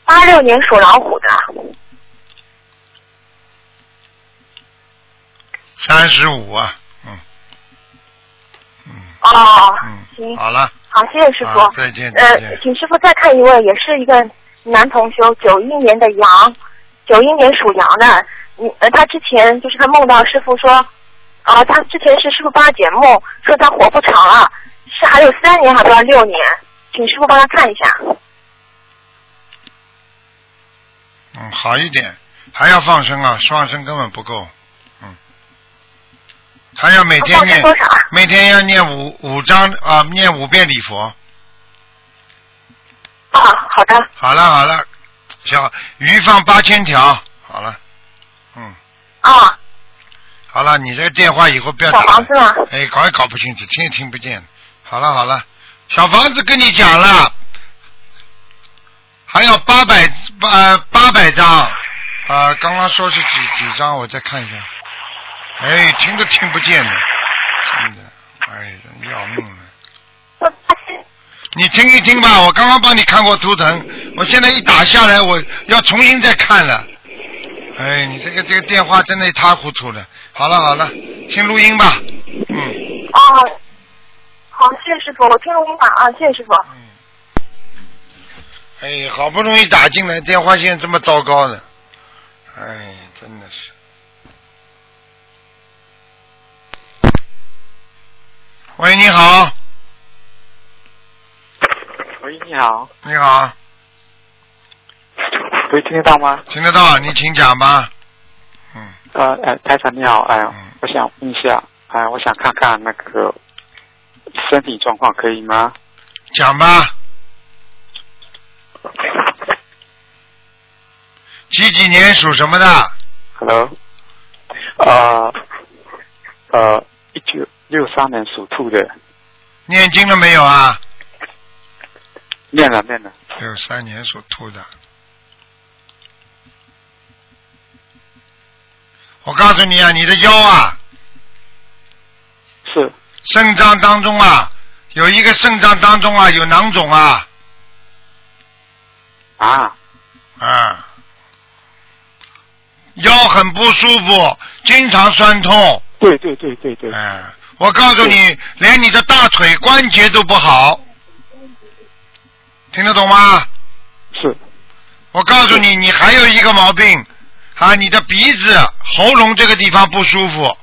八六年属老虎的。三十五啊，嗯，哦，嗯，行，好了，好，谢谢师傅。好再见呃，请师傅再看一位，也是一个男同修，九一年的羊，九一年属羊的。嗯，呃，他之前就是他梦到师傅说，啊，他之前是师傅帮他解梦，说他活不长了，是还有三年，还不到六年，请师傅帮他看一下。嗯，好一点，还要放生啊，放生根本不够，嗯，还要每天念多少啊？每天要念五五章啊，念五遍礼佛。啊，好的，好了好了，小鱼放八千条，好了，嗯，啊，好了，你这个电话以后不要打了小房子，吗？哎，搞也搞不清楚，听也听不见。好了好了，小房子跟你讲了，还有八百八八百张，啊、刚刚说是几几张，我再看一下。哎，听都听不见的，真的，哎，真要命了。你听一听吧，我刚刚帮你看过图腾，我现在一打下来，我要重新再看了。哎，你这个这个电话真的一塌糊涂的。好了好了，听录音吧。嗯啊，好，谢谢师傅，我听录音吧啊，谢谢师傅。嗯。哎，好不容易打进来，电话线这么糟糕的，哎，真的是。喂，你好，喂，你好，你好，喂，听得到吗？听得到？你请讲吧。嗯，呃，呃，台长你好，哎、嗯我想问一下，哎、我想看看那个身体状况可以吗？讲吧。几几年属什么的？Hello，呃呃，一九六三年属兔的，念经了没有啊？念了念了，六三年属兔的。我告诉你啊，你的腰啊，是。肾脏当中啊，有一个肾脏当中啊有囊肿啊。啊，啊，腰很不舒服，经常酸痛。对对对对对，哎，我告诉你，连你的大腿关节都不好，听得懂吗？是。我告诉你，你还有一个毛病啊，你的鼻子、喉咙这个地方不舒服。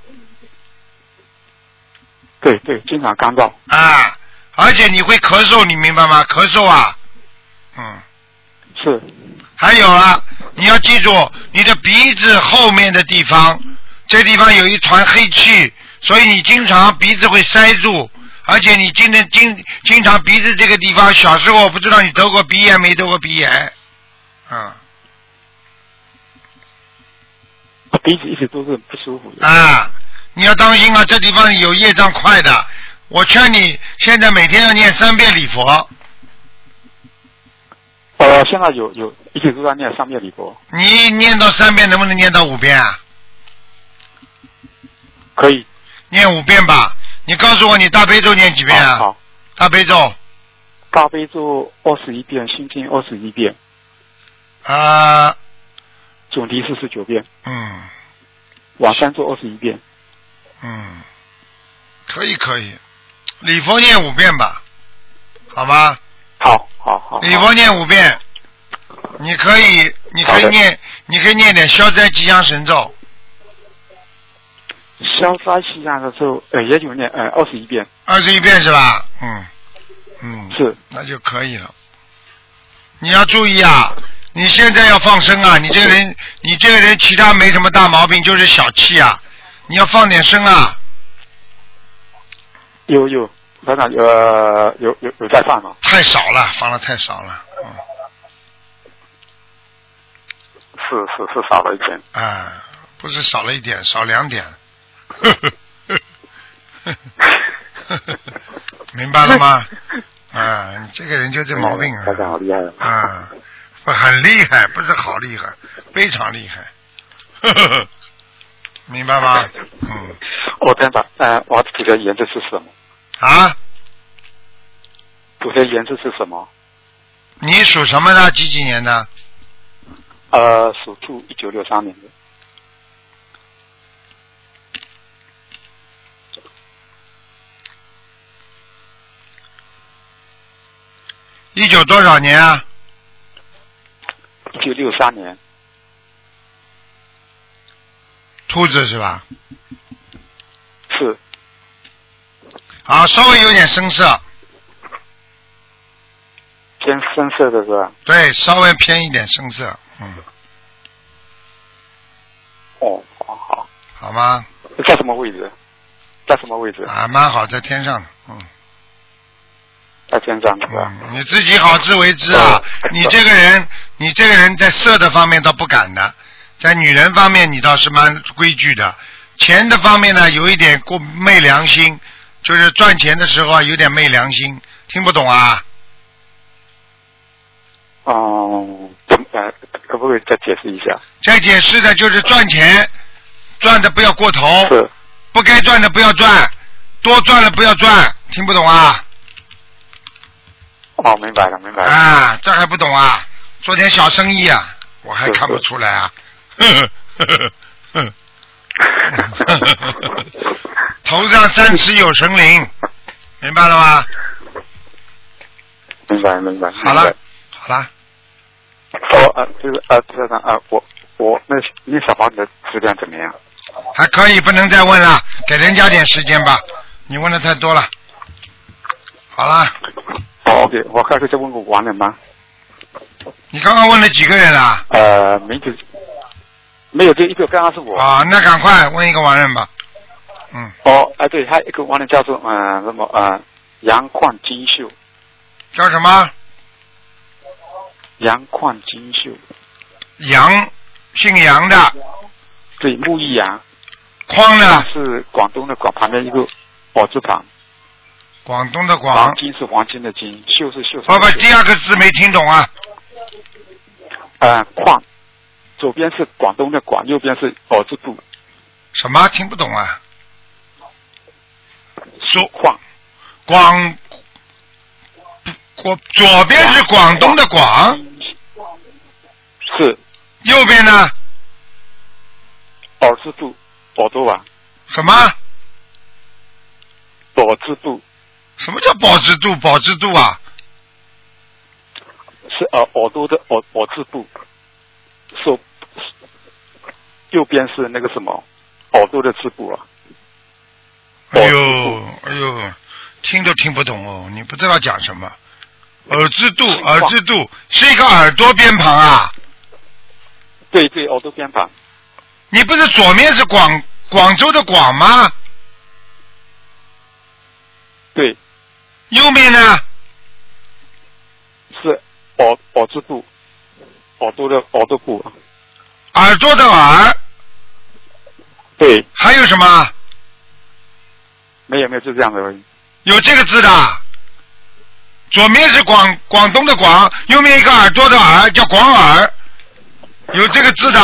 对对，经常干燥，啊，而且你会咳嗽，你明白吗？咳嗽啊，嗯，是。还有啊，你要记住，你的鼻子后面的地方，这地方有一团黑气，所以你经常鼻子会塞住，而且你今天经经常鼻子这个地方，小时候我不知道你得过鼻炎没得过鼻炎，嗯鼻子一直都是不舒服的。啊，你要当心啊，这地方有业障快的。我劝你现在每天要念三遍礼佛，呃，现在有有一直都在念三遍礼佛，你念到三遍能不能念到五遍啊？可以。念五遍吧。你告诉我你大悲咒念几遍啊？好，好大悲咒大悲咒二十一遍，心经二十一遍，啊，总提四十九遍，嗯往生咒二十一遍。嗯，可以可以，礼佛念五遍吧，好吗？好，好，好。礼佛念五遍，你可以你可以念你可以念点消灾吉祥神咒，消灾吉祥的时候，呃，也有念，呃，二十一遍。二十一遍是吧？嗯嗯，是那就可以了。你要注意啊，你现在要放生啊！你这个人，你这个人其他没什么大毛病，就是小气啊！你要放点生啊！有有，团长呃有有有在放吗？太少了，放的太少了，嗯是是是少了一点。啊，不是少了一点，少两点。明白了吗？啊，你这个人就这毛病啊！团长好厉害。啊，不 很厉害，不是好厉害，非常厉害。呵呵呵明白吗？嗯，我团长，呃，我主的颜色是什么？啊，主的颜色是什么？你属什么的？几几年的？呃，属兔，一九六三年的。一九多少年啊？一九六三年，兔子是吧？是啊，稍微有点深色，偏深色的是吧？对，稍微偏一点深色，嗯，哦，好好，好吗？在什么位置？在什么位置？啊，蛮好，在天上，嗯。在天上是吧？嗯，你自己好自为之啊！你这个人，你这个人在色的方面倒不敢的，在女人方面你倒是蛮规矩的。钱的方面呢，有一点过昧良心，就是赚钱的时候啊，有点昧良心。听不懂啊？哦、可不可以再解释一下？再解释的就是赚钱，赚的不要过头，是不该赚的不要赚，多赚了不要赚。听不懂啊？哦，明白了，明白了。啊，这还不懂啊？做点小生意啊，我还看不出来啊。头上三尺有神灵，明白了吗？明白，明白。好了，好了，哦，呃，就是呃，这个呃，我我那那小房子的质量怎么样？还可以，不能再问了，给人家点时间吧。你问的太多了。好了，哦，OK，我还可以再问个完人吗？你刚刚问了几个人啊？呃，名字没有，就一个，刚刚是我。啊，那赶快问一个王人吧。嗯，哦，哎、对，还有一个完人叫做呃什么呃杨矿金秀，叫什么？杨矿金秀，杨姓杨的，对，木易杨，匡呢？是广东的广，旁边一个宝字旁，广东的黄广。金是黄金的金，秀是秀不不，第二个字没听懂啊。呃，矿，左边是广东的广，右边是宝字部，什么？听不懂啊？说矿，广，广左边是广东的广，是。右边呢？宝字部，宝多啊，什么？宝字部什么叫保质度？保质度啊？是呃耳朵的耳耳字部，手右边是那个什么耳朵的字部啊，哎呦哎呦，听都听不懂哦！你不知道讲什么？耳字度，耳字度是一个耳朵边旁啊。对对，耳朵边旁，你不是左面是广广州的广吗？对，右面呢？是耳耳字部，耳朵的耳朵部，耳朵的耳，对，还有什么？没有没有，就这样的而已。有这个字的。左面是广广东的广，右面一个耳朵的耳，叫广耳，有这个字的。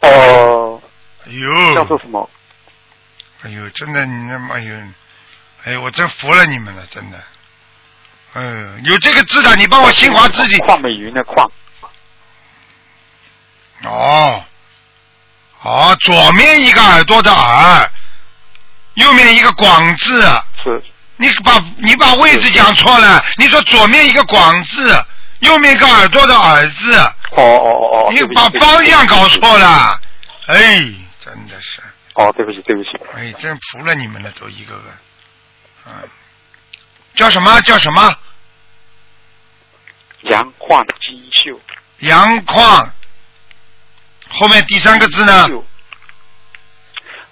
哦，哎呦，叫做什么？哎呦，真的，你那么哎呦，哎呦，我真服了你们了，真的。嗯，有这个字的，你帮我新华字典。邝美云的邝，哦，哦，左面一个耳朵的耳，右面一个广字。是。你把你把位置讲错了，你说左面一个广字，右面一个耳朵的耳字。哦哦哦哦。你把方向搞错了，哎，真的是。哦，对不起，对不起。哎，真服了你们了，都一个个。嗯，叫什么？叫什么？杨矿金秀。杨矿。后面第三个字呢？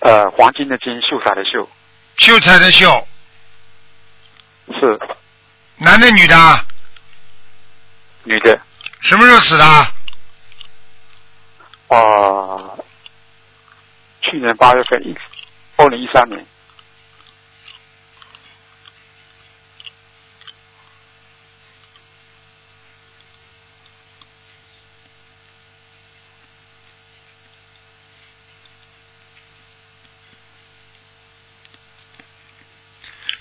呃，黄金的金，秀才的秀。秀才的秀。是。男的女的？女的。什么时候死的？啊、去年八月份，一二零一三年。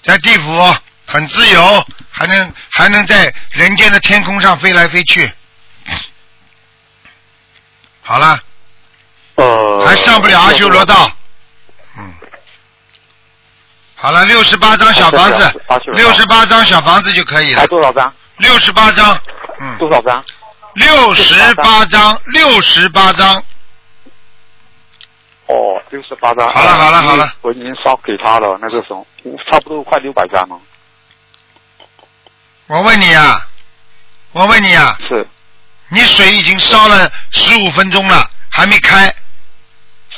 在地府很自由，还能还能在人间的天空上飞来飞去。好了，还上不了阿修罗道。嗯。好了，六十八张小房子，六十八张小房子就可以了。还多少张？六十八张。嗯。多少张？六十八张，六十八张。哦，六十八张。好了好了好了，我已经烧给他了，那个什么，差不多快六百张了。我问你啊，我问你啊，是，你水已经烧了十五分钟了，还没开，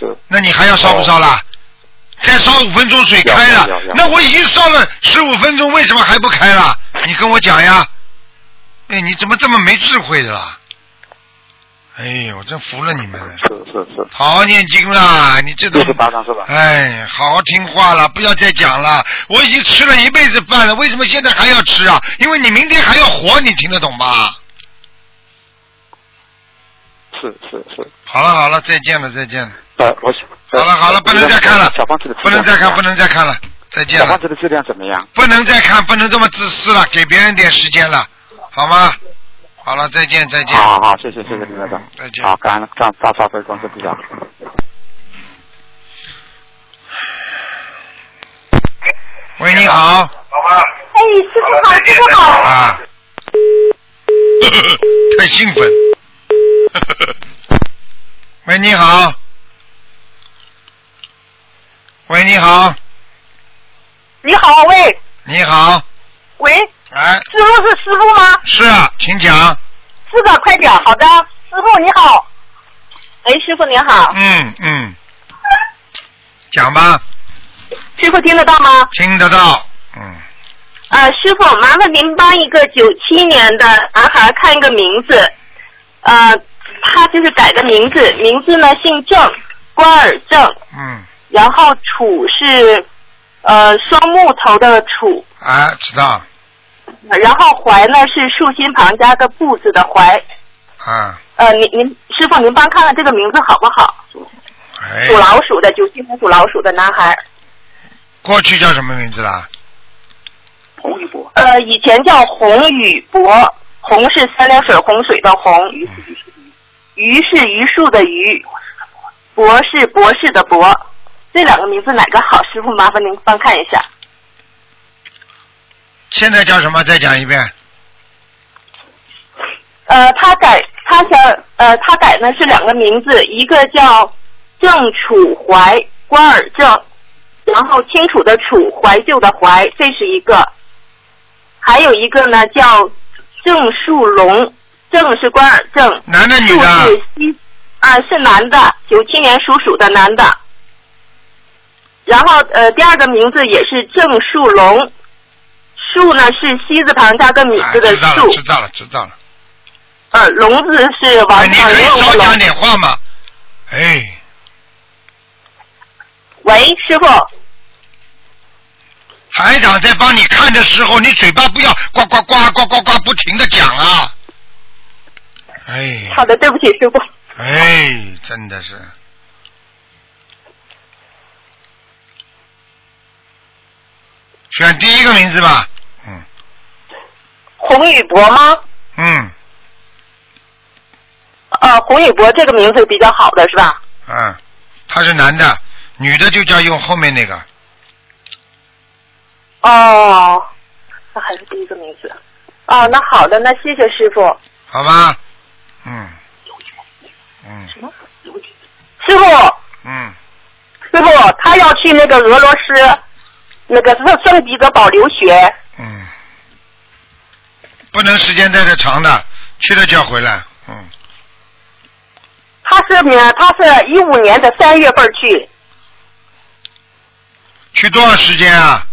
是，那你还要烧不烧啦？再烧五分钟水开了那我已经烧了十五分钟，为什么还不开了？你跟我讲呀！哎，你怎么这么没智慧的啦？哎呦，我真服了你们了。是是是。好好念经啦，你这种六十八张是吧？哎，好好听话了，不要再讲了。我已经吃了一辈子饭了，为什么现在还要吃啊？因为你明天还要活，你听得懂吧？是是是。好了好了，再见了再见了。呃，我好了好了，不能再看了，小房子的不能再看，不能再看了，再见了小房。子的质量怎么样？不能再看，不能这么自私了，给别人点时间了，好吗？好了，再见再见。好好好，谢谢谢谢林台长。再见。好，感恩大大大悲观世菩萨。喂，你好。哎，师傅好，师傅好。啊。太兴奋。喂，你好。喂，你好，你好，喂。你好，喂，哎，师傅是师傅吗？是啊，请讲。是的，快点，好的，师傅你好。哎，师傅您好，嗯嗯，讲吧，师傅听得到吗？听得到。嗯，呃，师傅，麻烦您帮一个九七年的男孩看一个名字，呃，他就是改个名字，名字呢姓郑，关尔正，嗯，然后楚是呃双木头的楚，啊，知道然后怀呢是竖心旁加个不字的怀。啊，呃，您您师傅您帮看看这个名字好不好？哎属，老鼠的，九七年属老鼠的男孩。过去叫什么名字啦？洪宇博。呃，以前叫洪宇博，洪是三点水洪水的洪，榆是榆树的榆，博是博士的博。这两个名字哪个好？师傅麻烦您帮看一下。现在叫什么？再讲一遍。呃，他改他想呃他改呢是两个名字，一个叫郑楚怀关尔正，然后清楚的楚怀旧的怀，这是一个，还有一个呢叫郑树龙，郑是关尔正，男的女的？啊是男的，九七年属鼠的男的。然后呃第二个名字也是郑树龙，树呢是西字旁加个米啊，字的知道了，树。知道了，知道了。呃，龙字是王哎，你可以少讲。点话嘛。哎，喂，师傅，台长在帮你看的时候，你嘴巴不要呱呱呱呱呱呱不停的讲啊。哎，好的，对不起，师傅。哎，真的是。选第一个名字吧。嗯洪宇博吗？嗯呃，洪宇博这个名字比较好的是吧？嗯，他是男的，女的就叫用后面那个。哦，那还是第一个名字。哦，那好的，那谢谢师傅。好吧？嗯。嗯什么师傅，嗯，师傅，他要去那个俄罗斯，那个是圣彼得堡留学。嗯，不能时间待的长的，去了就要回来。嗯，他是呢，他是一五年的三月份去，去多少时间啊？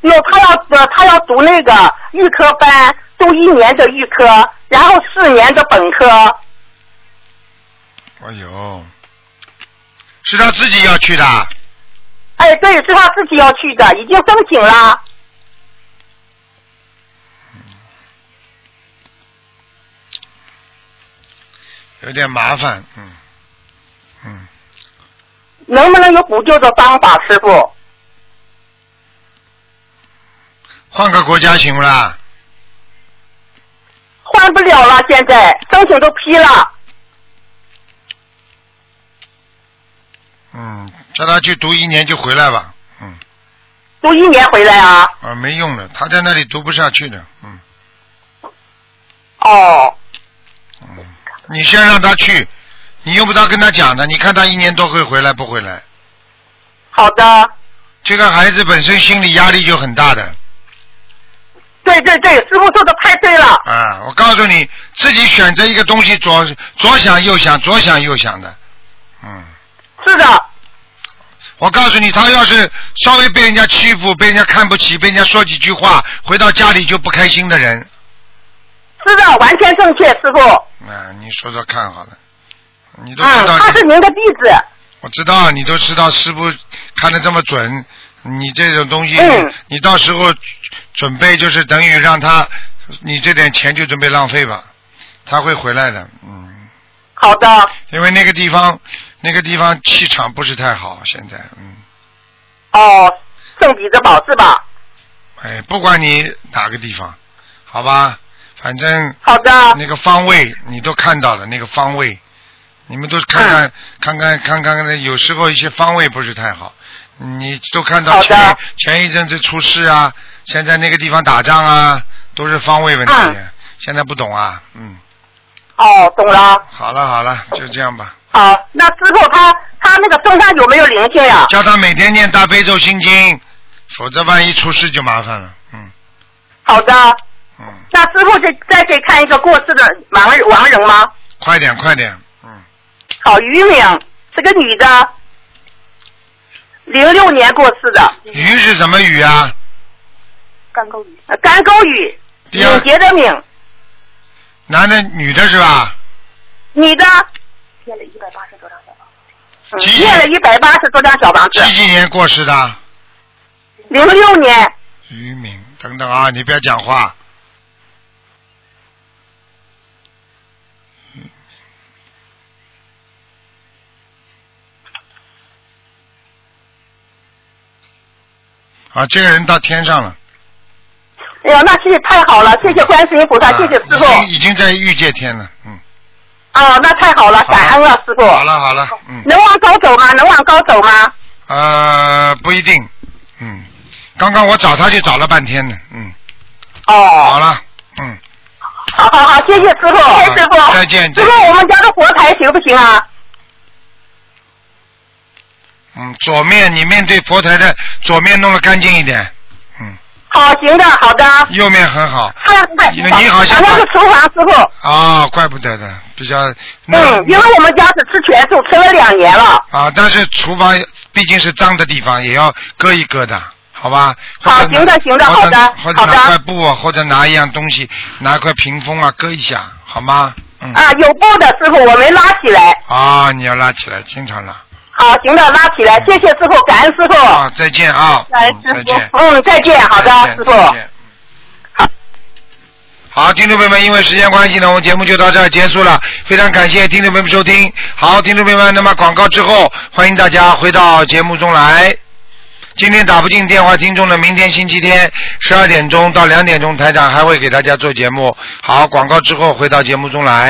那他要呃他要读那个预科班，读一年的预科，然后四年的本科。哎呦，是他自己要去的。哎，对，是他自己要去的，已经申请了。有点麻烦，嗯嗯，能不能有补救的方法，师傅？换个国家行不啦？换不了了，现在申请都批了。嗯，叫他去读一年就回来吧。嗯，读一年回来啊？啊，没用的，他在那里读不下去的。嗯，哦，嗯你先让他去，你用不着跟他讲的。你看他一年多会回来不回来？好的。这个孩子本身心理压力就很大的。对对对，师傅说的太对了。啊，我告诉你，自己选择一个东西，左左想右想，左想右想的。嗯。是的。我告诉你，他要是稍微被人家欺负、被人家看不起、被人家说几句话，回到家里就不开心的人，是的，完全正确，师傅。啊，你说说看好了，你都知道嗯，他是您的弟子。我知道你都知道师傅看得这么准，你这种东西，嗯你到时候准备就是等于让他，你这点钱就准备浪费吧，他会回来的，嗯。好的。因为那个地方，那个地方气场不是太好，现在，嗯，哦，圣彼得堡是吧？哎，不管你哪个地方，好吧，反正好的，那个方位你都看到了，那个方位，你们都看嗯。看、看看看看，有时候一些方位不是太好，你都看到前前一阵子出事啊，现在那个地方打仗啊，都是方位问题，嗯。现在不懂啊，嗯，哦，懂了。好了好了，就这样吧，好，那之后他他那个身上有没有灵性呀？叫他每天念大悲咒心经，否则万一出事就麻烦了，嗯好的。嗯，那之后再再给看一个过世的亡人亡人吗？快点快点，嗯好，于敏是个女的，零六年过世的。鱼是什么鱼啊？干沟鱼。干沟鱼，第二敏捷的敏，男的女的是吧？女的，念了一百八十多张小房子，嗯念了一百八十多张小房子，几几年过世的？零六年，于敏，等等啊，你不要讲话。嗯啊，这个人到天上了，哎呀，那谢谢太好了，谢谢观世音菩萨，谢谢师傅。啊已经已经在御界天了，嗯。哦，那太好了，感恩了师傅。好了好了，嗯，能往高走吗？能往高走吗？呃，不一定，嗯，刚刚我找他就找了半天呢，嗯，哦。好了，嗯，好好好，谢谢师傅，谢谢师傅。再见师傅，我们家的佛台行不行啊？嗯，左面你面对佛台的左面弄得干净一点，好，行的，好的。右面很好。哎因为你好像那是厨房师傅。啊，怪不得的，比较嗯，因为我们家是吃全素，吃了两年了。啊，但是厨房毕竟是脏的地方，也要割一割的，好吧？好行的行的好的或者拿好的块布啊，或者拿一样东西，拿块屏风啊，搁一下，好吗？嗯。啊，有布的师傅，我没拉起来。啊，你要拉起来，经常拉。好，行的，拉起来，谢谢师傅，感恩师傅。啊，再见啊！感恩师。傅。嗯，再见，好的，师傅。再见好，听众朋友们，因为时间关系呢，我们节目就到这儿结束了。非常感谢听众朋友们收听。好，听众朋友们，那么广告之后，欢迎大家回到节目中来。今天打不进电话听众呢，明天星期天十二点钟到两点钟，台长还会给大家做节目。好，广告之后回到节目中来。